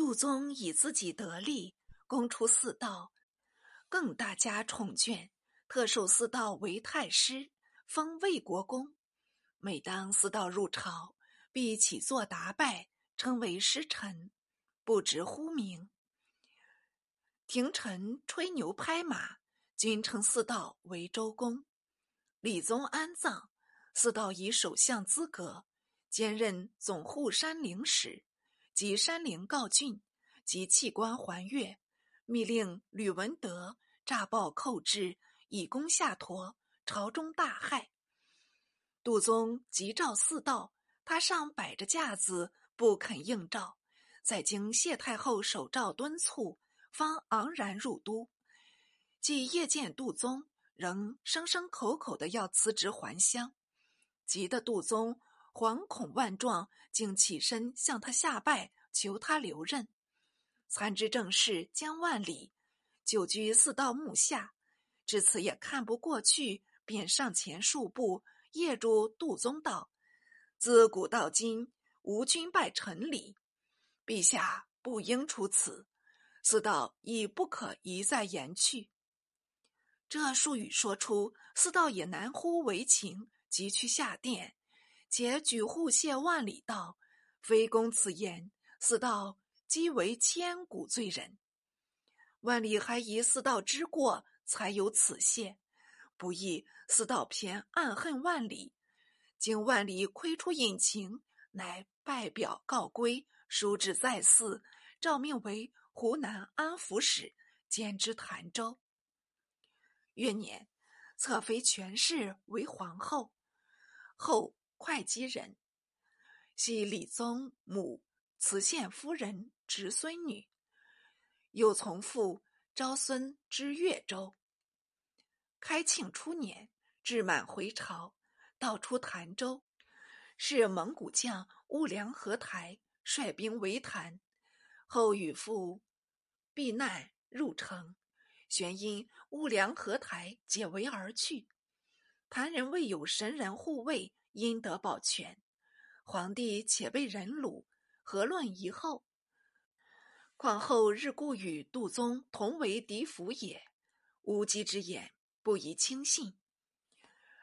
杜宗以自己得力，攻出四道，更大加宠眷，特授四道为太师，封魏国公。每当四道入朝，必起坐答拜，称为师臣，不知呼名。廷臣吹牛拍马，均称四道为周公。李宗安葬，四道以首相资格。兼任总护山陵使及山陵告郡及弃官还越，密令吕文德诈报寇至，以攻下陀，朝中大骇。杜宗急召四道，他上摆着架子，不肯应召。在经谢太后手诏敦促，方昂然入都。既夜见杜宗，仍声声口口的要辞职还乡，急得杜宗。惶恐万状，竟起身向他下拜，求他留任。参知政事江万里久居四道墓下，至此也看不过去，便上前数步，谒住杜宗道：“自古到今，无君拜臣礼，陛下不应出此。四道亦不可一再言去。”这数语说出，四道也难乎为情，急去下殿。且举户谢万里道：“非公此言，四道即为千古罪人。万里还疑四道之过，才有此谢。不意四道偏暗恨万里，经万里窥出隐情，乃拜表告归，书至在寺，诏命为湖南安抚使，兼之潭州。元年，侧妃权氏为皇后，后。”会稽人，系李宗母慈献夫人侄孙女，又从父昭孙之越州。开庆初年，至满回朝，到出潭州，是蒙古将兀良合台率兵围潭，后与父避难入城，旋因兀良合台解围而去。潭人未有神人护卫。因得保全，皇帝且被人虏，何论遗后？况后日故与杜宗同为嫡府也，无稽之言，不宜轻信。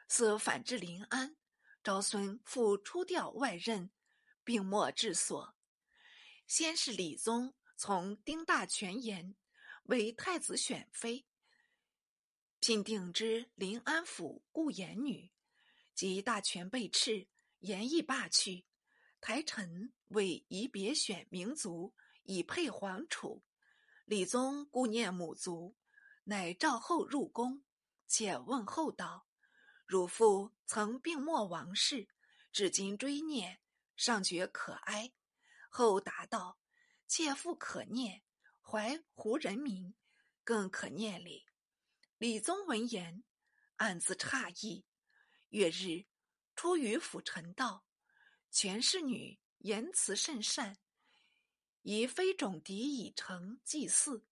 似反至临安，昭孙复出调外任，并没治所。先是李宗从丁大权言为太子选妃，聘定之临安府顾言女。及大权被斥，言意罢去，台臣为以别选民族，以配皇储。李宗顾念母族，乃召后入宫，且问候道：“汝父曾病没王室，至今追念，尚觉可哀。”后答道：“妾父可念，怀胡人民，更可念礼。”李宗闻言，暗自诧异。月日，出于府臣道，权氏女言辞甚善，以非种嫡已成祭祀。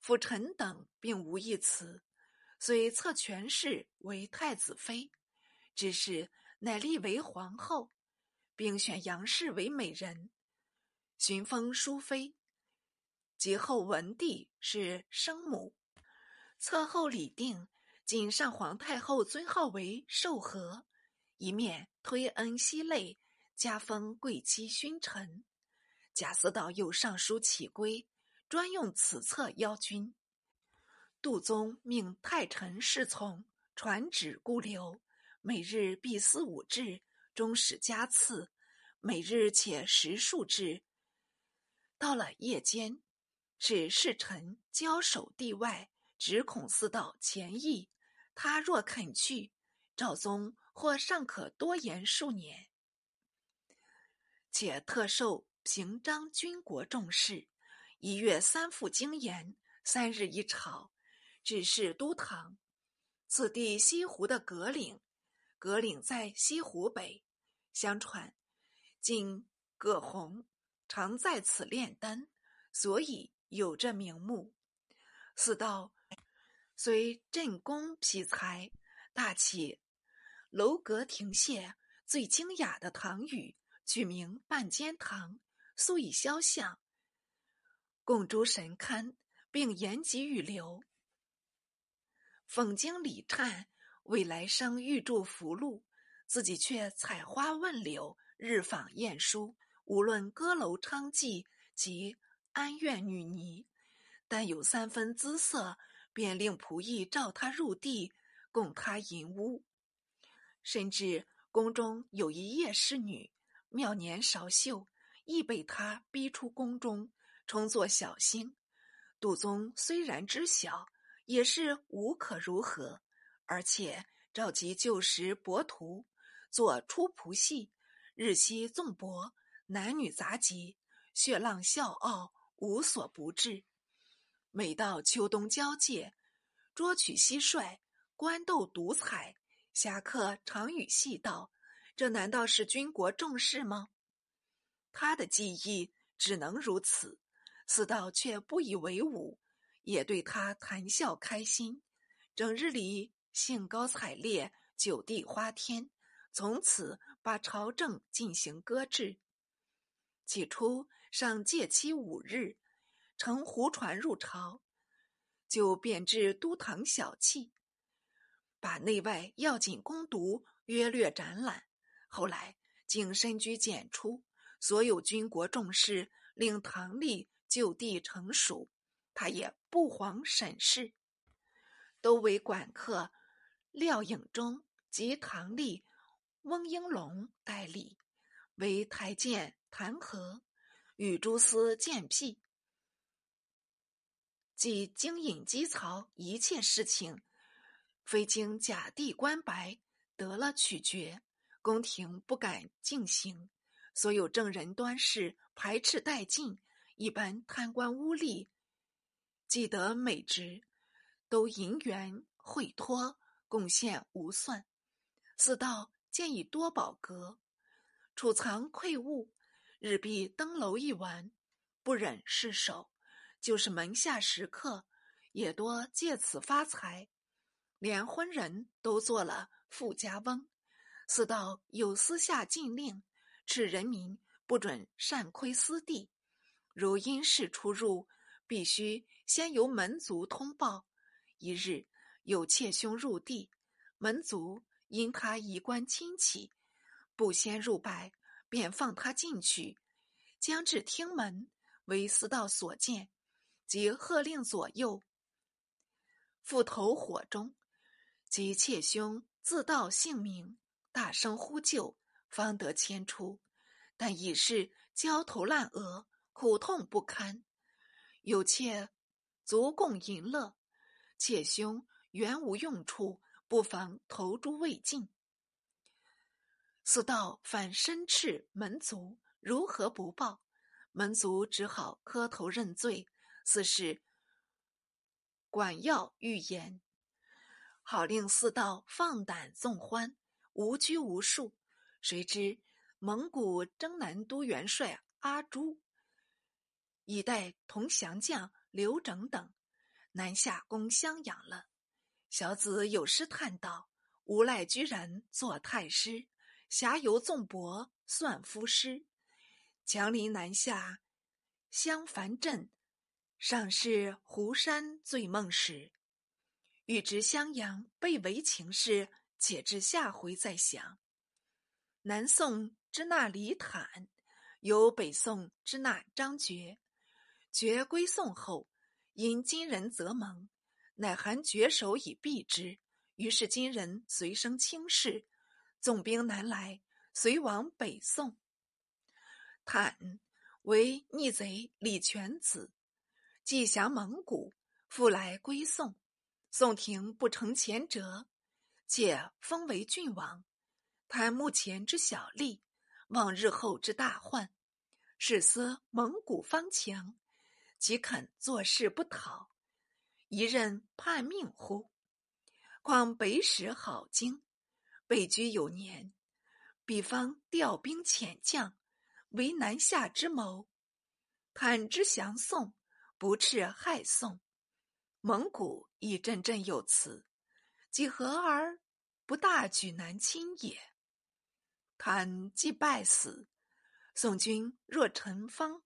辅臣等并无一词，遂册权氏为太子妃，只是乃立为皇后，并选杨氏为美人，寻封淑妃。及后文帝是生母，册后礼定。仅上皇太后尊号为寿和，一面推恩惜泪，加封贵戚勋臣。贾似道又上书启规，专用此册邀君。杜宗命太臣侍从传旨固留，每日必思五至，终始加赐。每日且食数至。到了夜间，使侍臣交守地外，只恐似道前意。他若肯去，赵宗或尚可多言数年。且特受平章军国重事，一月三复经言，三日一朝，只是都堂。此地西湖的葛岭，葛岭在西湖北。相传，今葛洪常在此炼丹，所以有这名目。四道。虽镇宫辟才，大起楼阁亭榭，最精雅的唐语，取名半间堂，素以肖像。供诸神龛，并言及预留。讽经礼忏，为来生预祝福禄，自己却采花问柳，日访晏殊。无论歌楼娼妓及安院女尼，但有三分姿色，便令仆役召他入地，供他淫污。甚至宫中有一夜侍女，妙年少秀，亦被他逼出宫中，充作小星。杜宗虽然知晓，也是无可如何，而且召集旧时博徒，做出仆戏，日夕纵博。男女杂集，血浪笑傲，无所不至。每到秋冬交界，捉取蟋蟀，官斗独彩，侠客常与戏道：“这难道是军国重事吗？”他的记忆只能如此。四道却不以为忤，也对他谈笑开心，整日里兴高采烈，酒地花天，从此把朝政进行搁置。起初上借期五日，乘胡船入朝，就贬至都堂小憩，把内外要紧攻读约略展览。后来竟深居简出，所有军国重事，令唐吏就地成属，他也不遑审视，都为管客廖颖忠及唐吏翁英龙代理，为台监。弹劾与诸司见辟，即经引积曹一切事情，非经假地官白得了取决，宫廷不敢进行。所有证人端事排斥殆尽，一般贪官污吏，既得美职，都银元贿托贡献无算。四道见以多宝阁，储藏馈物。日必登楼一玩，不忍释手，就是门下食客，也多借此发财，连婚人都做了富家翁。四道有私下禁令，斥人民不准擅窥私地，如因事出入，必须先由门族通报。一日有妾兄入地，门族因他衣冠亲戚，不先入拜。便放他进去，将至厅门，为四道所见，即喝令左右，复投火中。及妾兄自道姓名，大声呼救，方得牵出。但已是焦头烂额，苦痛不堪。有妾足供淫乐，妾兄原无用处，不妨投诸未尽。四道反身斥门族，如何不报？门族只好磕头认罪。四是管要预言，好令四道放胆纵欢，无拘无束。谁知蒙古征南都元帅阿朱，已带同降将刘整等南下攻襄阳了。小子有诗叹道：“无赖居然做太师。”侠游纵博算夫师，强临南下襄樊镇，尚是湖山醉梦时。欲知襄阳被围情事，且至下回再详。南宋之那李坦，由北宋之那张觉。觉归宋后，因金人责蒙，乃含绝首以避之。于是金人随生轻视。纵兵南来，遂往北宋。坦为逆贼李全子，既降蒙古，复来归宋。宋廷不成前折，且封为郡王。他目前之小利，望日后之大患。始思蒙古方强，即肯坐视不讨，一任叛命乎？况北使好经。北居有年，彼方调兵遣将，为南下之谋。坦之降宋，不斥害宋。蒙古亦振振有词，几何而不大举南侵也？坦既败死，宋军若陈方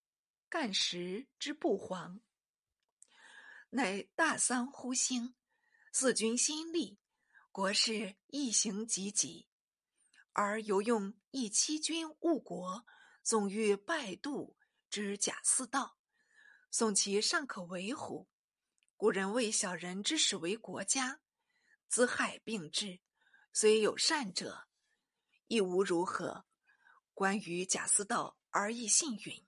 干时之不黄，乃大丧乎兴，四君心立，国事一行急急，而犹用一欺君误国，纵欲败度之假四道，宋其尚可为乎？古人谓小人之始为国家，资害并至，虽有善者，亦无如何。关于贾似道而亦信允。